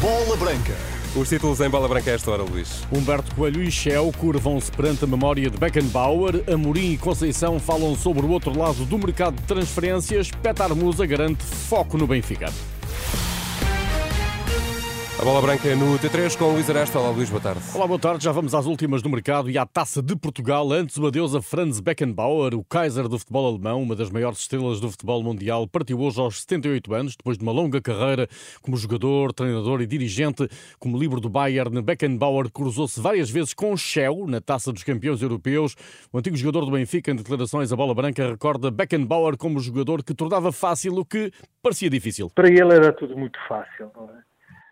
Bola Branca. Os títulos em bola branca a esta hora, Luís. Humberto Coelho e Shell curvam-se perante a memória de Beckenbauer. Amorim e Conceição falam sobre o outro lado do mercado de transferências. Petar Musa garante foco no Benfica. A bola branca no T3 com Luís Aresta. Olá, Luís, boa tarde. Olá, boa tarde. Já vamos às últimas do mercado e à Taça de Portugal. Antes, o adeus a Franz Beckenbauer, o Kaiser do futebol alemão, uma das maiores estrelas do futebol mundial, partiu hoje aos 78 anos, depois de uma longa carreira como jogador, treinador e dirigente. Como livro do Bayern, Beckenbauer cruzou-se várias vezes com o Shell na Taça dos Campeões Europeus. O antigo jogador do Benfica, em declarações à bola branca, recorda Beckenbauer como jogador que tornava fácil o que parecia difícil. Para ele era tudo muito fácil, não é?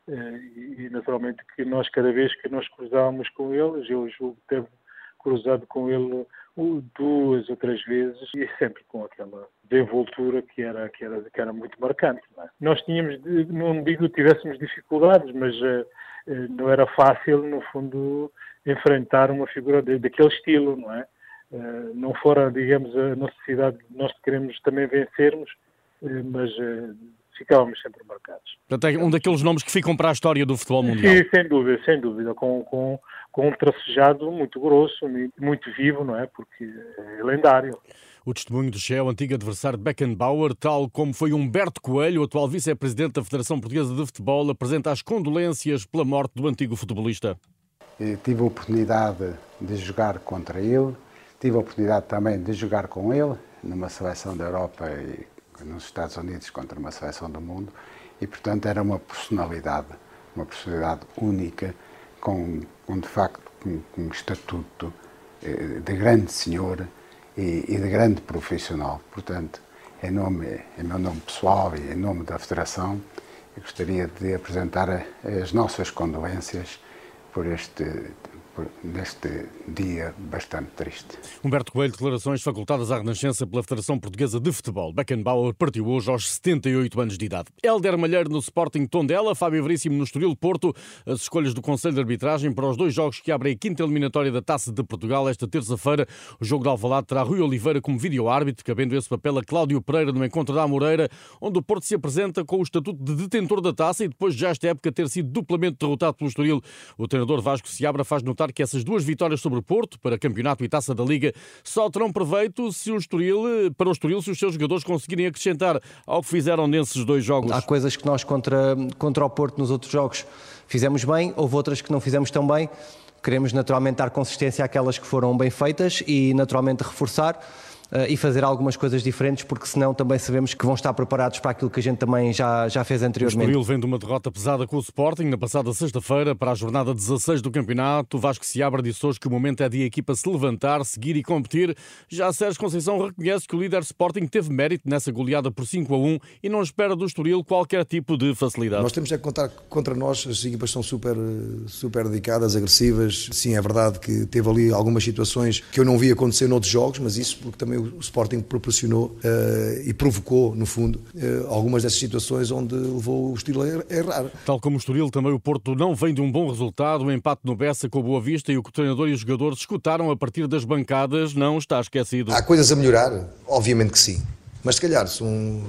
Eh, e naturalmente que nós cada vez que nós cruzávamos com eles, eu julgo teve cruzado com ele duas ou três vezes e sempre com aquela desenvoltura que era, que era, que era muito marcante. É? Nós tínhamos, não digo que tivéssemos dificuldades, mas uh, não era fácil, no fundo, enfrentar uma figura de, daquele estilo, não é? Não fora, digamos, a necessidade de nós queremos também vencermos, mas ficávamos sempre marcados. Portanto, é um daqueles nomes que ficam para a história do futebol mundial. Sim, sem dúvida, sem dúvida, com, com, com um tracejado muito grosso, muito vivo, não é? Porque é lendário. O testemunho de Shea, o antigo adversário de Beckenbauer, tal como foi Humberto Coelho, atual vice-presidente da Federação Portuguesa de Futebol, apresenta as condolências pela morte do antigo futebolista. Eu tive a oportunidade de jogar contra ele, tive a oportunidade também de jogar com ele numa seleção da Europa e nos Estados Unidos contra uma seleção do mundo e, portanto, era uma personalidade, uma personalidade única, com, com de facto um, um estatuto eh, de grande senhor e, e, de grande profissional. Portanto, em, nome, em meu nome pessoal e em nome da Federação, gostaria de apresentar as nossas condolências por este neste dia bastante triste. Humberto Coelho, declarações facultadas à Renascença pela Federação Portuguesa de Futebol. Beckenbauer partiu hoje aos 78 anos de idade. Helder Malheiro no Sporting Tondela, Fábio Veríssimo no Estoril Porto. As escolhas do Conselho de Arbitragem para os dois jogos que abrem a quinta eliminatória da Taça de Portugal esta terça-feira. O jogo de Alvalade terá Rui Oliveira como vídeo-árbitro, cabendo esse papel a Cláudio Pereira no encontro da Moreira, onde o Porto se apresenta com o estatuto de detentor da taça e depois de já esta época ter sido duplamente derrotado pelo Estoril. O treinador Vasco Seabra faz notar que essas duas vitórias sobre o Porto, para campeonato e taça da Liga, só terão proveito se o Estoril, para o Estoril se os seus jogadores conseguirem acrescentar ao que fizeram nesses dois jogos. Há coisas que nós contra, contra o Porto nos outros jogos fizemos bem, houve outras que não fizemos tão bem. Queremos naturalmente dar consistência àquelas que foram bem feitas e naturalmente reforçar. Eh, e fazer algumas coisas diferentes, porque senão também sabemos que vão estar preparados para aquilo que a gente também já, já fez anteriormente. O Estoril vem de uma derrota pesada com o Sporting na passada sexta-feira para a jornada 16 do campeonato. O Vasco Seabra disse hoje que o momento é de a equipa se levantar, seguir e competir. Já Sérgio Conceição reconhece que o líder Sporting teve mérito nessa goleada por 5 a 1 e não espera do Estoril qualquer tipo de facilidade. Nós temos é que contar contra nós, as equipas são super, super dedicadas, agressivas. Sim, é verdade que teve ali algumas situações que eu não vi acontecer noutros jogos, mas isso porque também o Sporting proporcionou uh, e provocou, no fundo, uh, algumas dessas situações onde levou o Estoril a errar. Tal como o Estoril, também o Porto não vem de um bom resultado. O empate no Bessa com o Boa Vista e o que o treinador e os jogadores escutaram a partir das bancadas não está esquecido. Há coisas a melhorar? Obviamente que sim. Mas se calhar, são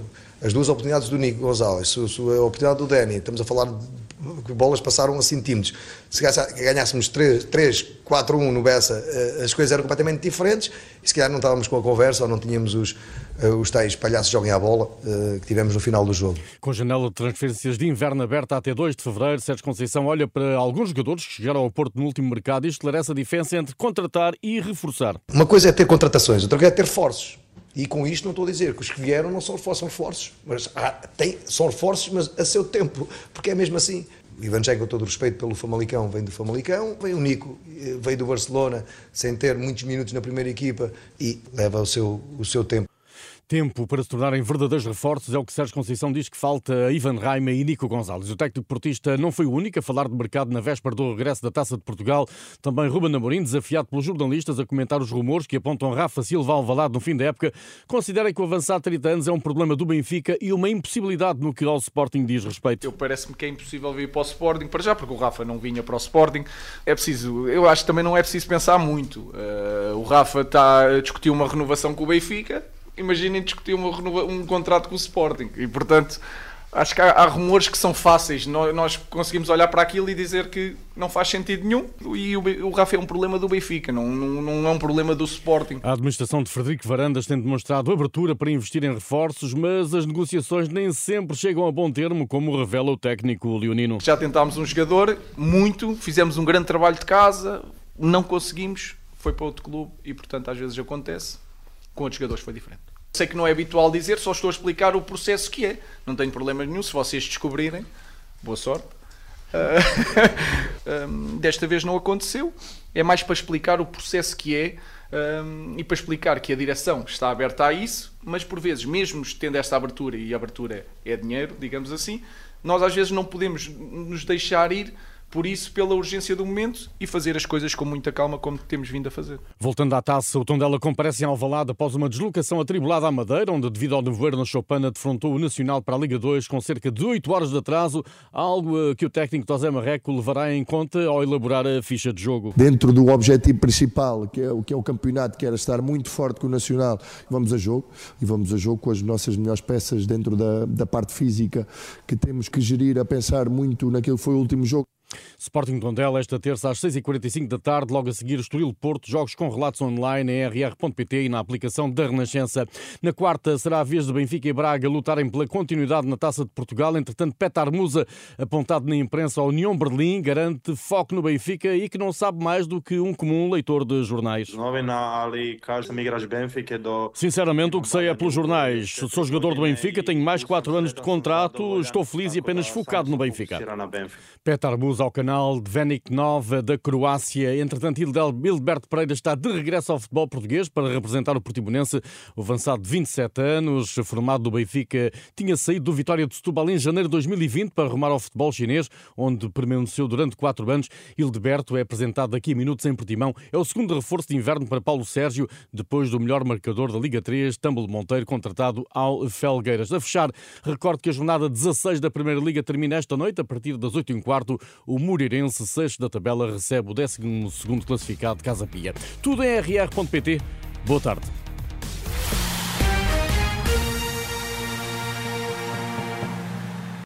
as duas oportunidades do Nico Gonzalez, a oportunidade do Dani, estamos a falar de que bolas passaram a centímetros. Se ganhássemos 3, 3 4, 1 no Bessa, eh, as coisas eram completamente diferentes e se calhar não estávamos com a conversa ou não tínhamos os, eh, os tais palhaços joguem à bola eh, que tivemos no final do jogo. Com a janela de transferências de inverno aberta até 2 de fevereiro, Sérgio Conceição olha para alguns jogadores que chegaram ao Porto no último mercado e esclarece a diferença entre contratar e reforçar. Uma coisa é ter contratações, outra coisa é ter reforços. E com isto não estou a dizer que os que vieram não são, são reforços, mas há, tem, são reforços, mas a seu tempo, porque é mesmo assim. O Ivan com todo o respeito pelo Famalicão, vem do Famalicão, vem o Nico, eh, veio do Barcelona, sem ter muitos minutos na primeira equipa e leva o seu, o seu tempo. Tempo para se tornarem verdadeiros reforços é o que Sérgio Conceição diz que falta a Ivan Raima e Nico Gonzalez. O técnico portista não foi o único a falar de mercado na véspera do regresso da Taça de Portugal. Também Ruben Amorim, desafiado pelos jornalistas a comentar os rumores que apontam Rafa Silva ao Valado no fim da época, considera que o avançado 30 anos é um problema do Benfica e uma impossibilidade no que ao Sporting diz respeito. Eu parece-me que é impossível vir para o Sporting, para já, porque o Rafa não vinha para o Sporting. É preciso, eu acho que também não é preciso pensar muito. Uh, o Rafa está a discutir uma renovação com o Benfica, imaginem discutir uma, um contrato com o Sporting. E, portanto, Acho que há, há, rumores que são fáceis. Nós, conseguimos olhar para aquilo e dizer que não faz sentido nenhum. E o, o Rafa é um problema do Benfica, não, não, não, é um problema do Sporting. A administração de Frederico Varandas tem demonstrado abertura para investir em reforços, mas as negociações nem sempre chegam a bom termo, como revela o técnico leonino. Já tentámos um jogador, muito, fizemos um grande trabalho de casa, não conseguimos, foi para outro clube e, portanto, às vezes acontece. Com outros jogadores foi diferente. Sei que não é habitual dizer, só estou a explicar o processo que é. Não tenho problema nenhum, se vocês descobrirem, boa sorte. Uh, desta vez não aconteceu. É mais para explicar o processo que é um, e para explicar que a direção está aberta a isso, mas por vezes, mesmo tendo esta abertura, e abertura é dinheiro, digamos assim, nós às vezes não podemos nos deixar ir por isso, pela urgência do momento e fazer as coisas com muita calma, como temos vindo a fazer. Voltando à taça, o Tondela comparece em Alvalade após uma deslocação atribulada à Madeira, onde, devido ao nevoeiro na Chopana, defrontou o Nacional para a Liga 2 com cerca de 8 horas de atraso, algo eh, que o técnico José Marreco levará em conta ao elaborar a ficha de jogo. Dentro do objetivo principal, que é o que é o campeonato, que era estar muito forte com o Nacional, vamos a jogo, e vamos a jogo com as nossas melhores peças dentro da, da parte física, que temos que gerir a pensar muito naquilo que foi o último jogo. Sporting Tondela, esta terça às 6h45 da tarde, logo a seguir Estoril Porto, jogos com relatos online em rr.pt e na aplicação da Renascença. Na quarta será a vez de Benfica e Braga lutarem pela continuidade na Taça de Portugal. Entretanto, Petar Musa, apontado na imprensa, a União Berlim garante foco no Benfica e que não sabe mais do que um comum leitor de jornais. Sinceramente, o que sei é pelos jornais. Sou jogador do Benfica, tenho mais 4 anos de contrato, estou feliz e apenas focado no Benfica. Petar Musa ao canal de Venik Nova da Croácia. Entretanto, Hilberto Pereira está de regresso ao futebol português para representar o Portimonense. O avançado de 27 anos, formado do Benfica, tinha saído do Vitória de Setúbal em janeiro de 2020 para arrumar ao futebol chinês, onde permaneceu durante quatro anos. Hilberto é apresentado daqui a minutos em Portimão. É o segundo reforço de inverno para Paulo Sérgio, depois do melhor marcador da Liga 3, Tâmbolo Monteiro, contratado ao Felgueiras. A fechar, recordo que a jornada 16 da Primeira Liga termina esta noite, a partir das 8 h quarto o Moreirense, sexto da tabela, recebe o 12 classificado Casa Pia. Tudo em rr.pt. Boa tarde.